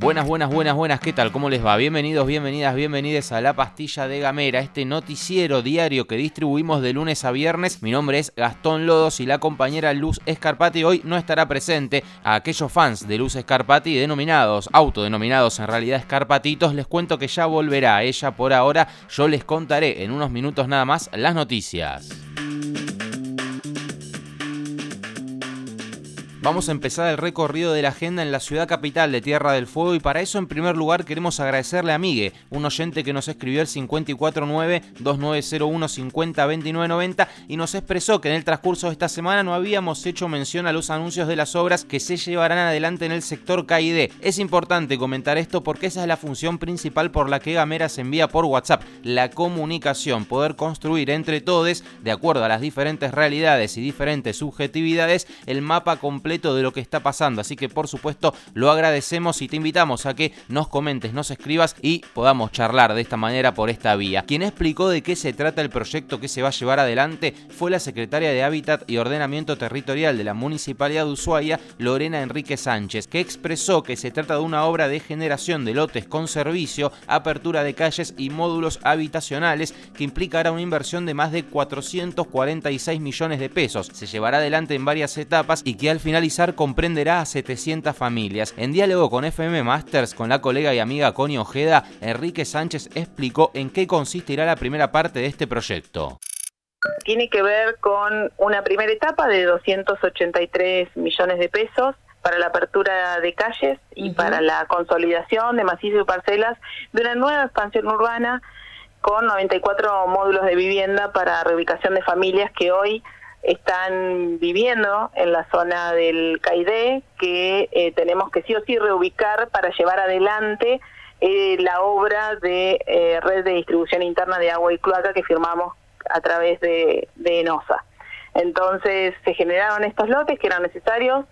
Buenas, buenas, buenas, buenas, ¿qué tal? ¿Cómo les va? Bienvenidos, bienvenidas, bienvenidas a La Pastilla de Gamera, este noticiero diario que distribuimos de lunes a viernes. Mi nombre es Gastón Lodos y la compañera Luz Escarpati hoy no estará presente. A aquellos fans de Luz Escarpati, denominados, autodenominados en realidad Escarpatitos, les cuento que ya volverá ella por ahora. Yo les contaré en unos minutos nada más las noticias. Vamos a empezar el recorrido de la agenda en la ciudad capital de Tierra del Fuego y para eso en primer lugar queremos agradecerle a Migue, un oyente que nos escribió el 549-2901-502990 y nos expresó que en el transcurso de esta semana no habíamos hecho mención a los anuncios de las obras que se llevarán adelante en el sector KID. Es importante comentar esto porque esa es la función principal por la que Gamera se envía por WhatsApp, la comunicación, poder construir entre todos, de acuerdo a las diferentes realidades y diferentes subjetividades, el mapa completo de lo que está pasando. Así que por supuesto lo agradecemos y te invitamos a que nos comentes, nos escribas y podamos charlar de esta manera por esta vía. Quien explicó de qué se trata el proyecto que se va a llevar adelante fue la secretaria de Hábitat y Ordenamiento Territorial de la Municipalidad de Ushuaia, Lorena Enrique Sánchez, que expresó que se trata de una obra de generación de lotes con servicio, apertura de calles y módulos habitacionales que implicará una inversión de más de 446 millones de pesos. Se llevará adelante en varias etapas y que al final comprenderá a 700 familias. En diálogo con FM Masters, con la colega y amiga Connie Ojeda, Enrique Sánchez explicó en qué consistirá la primera parte de este proyecto. Tiene que ver con una primera etapa de 283 millones de pesos para la apertura de calles y para la consolidación de macizos y parcelas de una nueva expansión urbana con 94 módulos de vivienda para reubicación de familias que hoy están viviendo en la zona del CAIDE, que eh, tenemos que sí o sí reubicar para llevar adelante eh, la obra de eh, red de distribución interna de agua y cloaca que firmamos a través de, de ENOSA. Entonces se generaron estos lotes que eran necesarios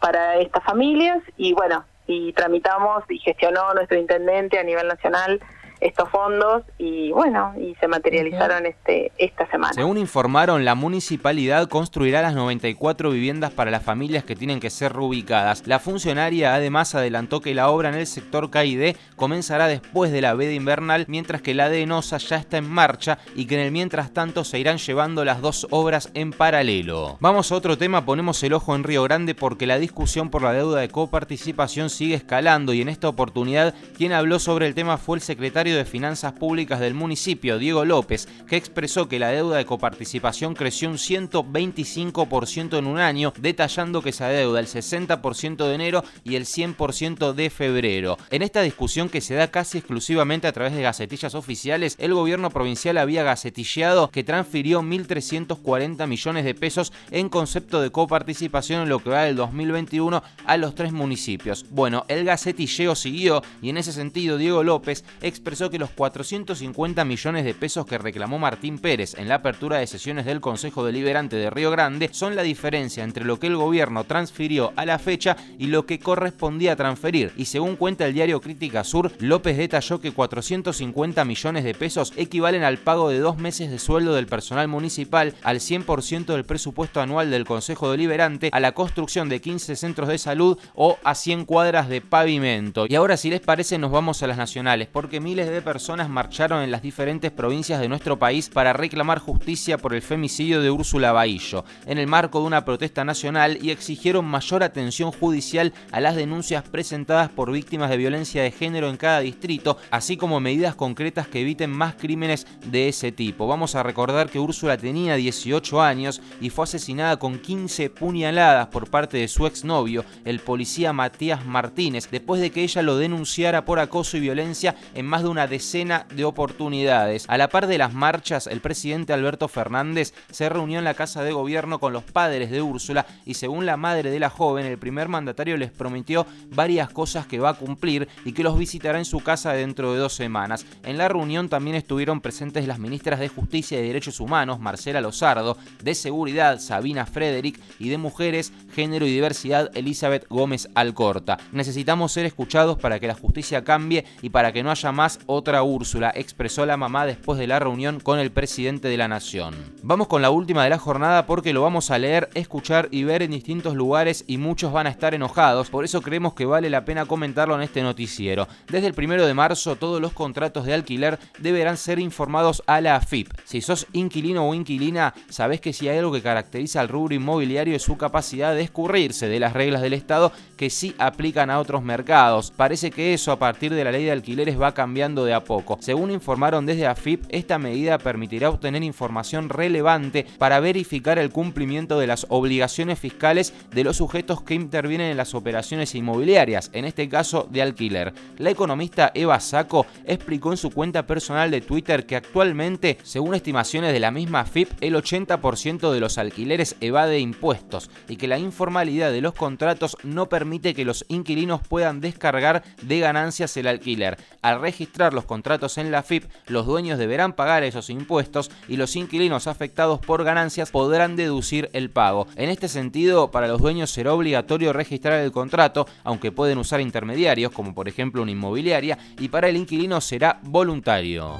para estas familias y bueno, y tramitamos y gestionó nuestro intendente a nivel nacional estos fondos y bueno, y se materializaron este esta semana. Según informaron, la municipalidad construirá las 94 viviendas para las familias que tienen que ser reubicadas. La funcionaria además adelantó que la obra en el sector KID comenzará después de la veda invernal, mientras que la de Enosa ya está en marcha y que en el mientras tanto se irán llevando las dos obras en paralelo. Vamos a otro tema, ponemos el ojo en Río Grande porque la discusión por la deuda de coparticipación sigue escalando y en esta oportunidad quien habló sobre el tema fue el secretario de Finanzas Públicas del municipio, Diego López, que expresó que la deuda de coparticipación creció un 125% en un año, detallando que se adeuda el 60% de enero y el 100% de febrero. En esta discusión que se da casi exclusivamente a través de gacetillas oficiales, el gobierno provincial había gacetilleado que transfirió 1.340 millones de pesos en concepto de coparticipación en lo que va del 2021 a los tres municipios. Bueno, el gacetilleo siguió y en ese sentido Diego López expresó que los 450 millones de pesos que reclamó Martín Pérez en la apertura de sesiones del Consejo Deliberante de Río Grande son la diferencia entre lo que el gobierno transfirió a la fecha y lo que correspondía transferir. Y según cuenta el diario Crítica Sur, López detalló que 450 millones de pesos equivalen al pago de dos meses de sueldo del personal municipal, al 100% del presupuesto anual del Consejo Deliberante, a la construcción de 15 centros de salud o a 100 cuadras de pavimento. Y ahora si les parece nos vamos a las nacionales, porque miles de personas marcharon en las diferentes provincias de nuestro país para reclamar justicia por el femicidio de Úrsula Bahillo, en el marco de una protesta nacional y exigieron mayor atención judicial a las denuncias presentadas por víctimas de violencia de género en cada distrito, así como medidas concretas que eviten más crímenes de ese tipo. Vamos a recordar que Úrsula tenía 18 años y fue asesinada con 15 puñaladas por parte de su exnovio, el policía Matías Martínez, después de que ella lo denunciara por acoso y violencia en más de una una decena de oportunidades. A la par de las marchas, el presidente Alberto Fernández se reunió en la Casa de Gobierno con los padres de Úrsula y según la madre de la joven, el primer mandatario les prometió varias cosas que va a cumplir y que los visitará en su casa dentro de dos semanas. En la reunión también estuvieron presentes las ministras de Justicia y Derechos Humanos, Marcela Lozardo, de Seguridad, Sabina Frederick, y de Mujeres, Género y Diversidad, Elizabeth Gómez Alcorta. Necesitamos ser escuchados para que la justicia cambie y para que no haya más otra Úrsula, expresó la mamá después de la reunión con el presidente de la Nación. Vamos con la última de la jornada porque lo vamos a leer, escuchar y ver en distintos lugares y muchos van a estar enojados, por eso creemos que vale la pena comentarlo en este noticiero. Desde el primero de marzo todos los contratos de alquiler deberán ser informados a la AFIP. Si sos inquilino o inquilina, sabés que si hay algo que caracteriza al rubro inmobiliario es su capacidad de escurrirse de las reglas del Estado que sí aplican a otros mercados. Parece que eso a partir de la ley de alquileres va cambiando de a poco. Según informaron desde AFIP, esta medida permitirá obtener información relevante para verificar el cumplimiento de las obligaciones fiscales de los sujetos que intervienen en las operaciones inmobiliarias, en este caso de alquiler. La economista Eva Saco explicó en su cuenta personal de Twitter que actualmente, según estimaciones de la misma FIP, el 80% de los alquileres evade impuestos y que la informalidad de los contratos no permite que los inquilinos puedan descargar de ganancias el alquiler. Al registrar los contratos en la FIP, los dueños deberán pagar esos impuestos y los inquilinos afectados por ganancias podrán deducir el pago. En este sentido, para los dueños será obligatorio registrar el contrato, aunque pueden usar intermediarios, como por ejemplo una inmobiliaria, y para el inquilino será voluntario.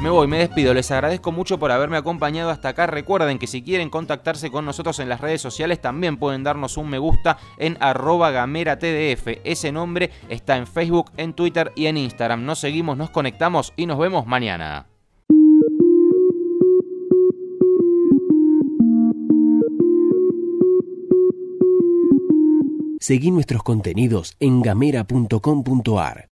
Me voy, me despido, les agradezco mucho por haberme acompañado hasta acá. Recuerden que si quieren contactarse con nosotros en las redes sociales también pueden darnos un me gusta en arroba gameratdf. Ese nombre está en Facebook, en Twitter y en Instagram. Nos seguimos, nos conectamos y nos vemos mañana. Seguí nuestros contenidos en gamera.com.ar.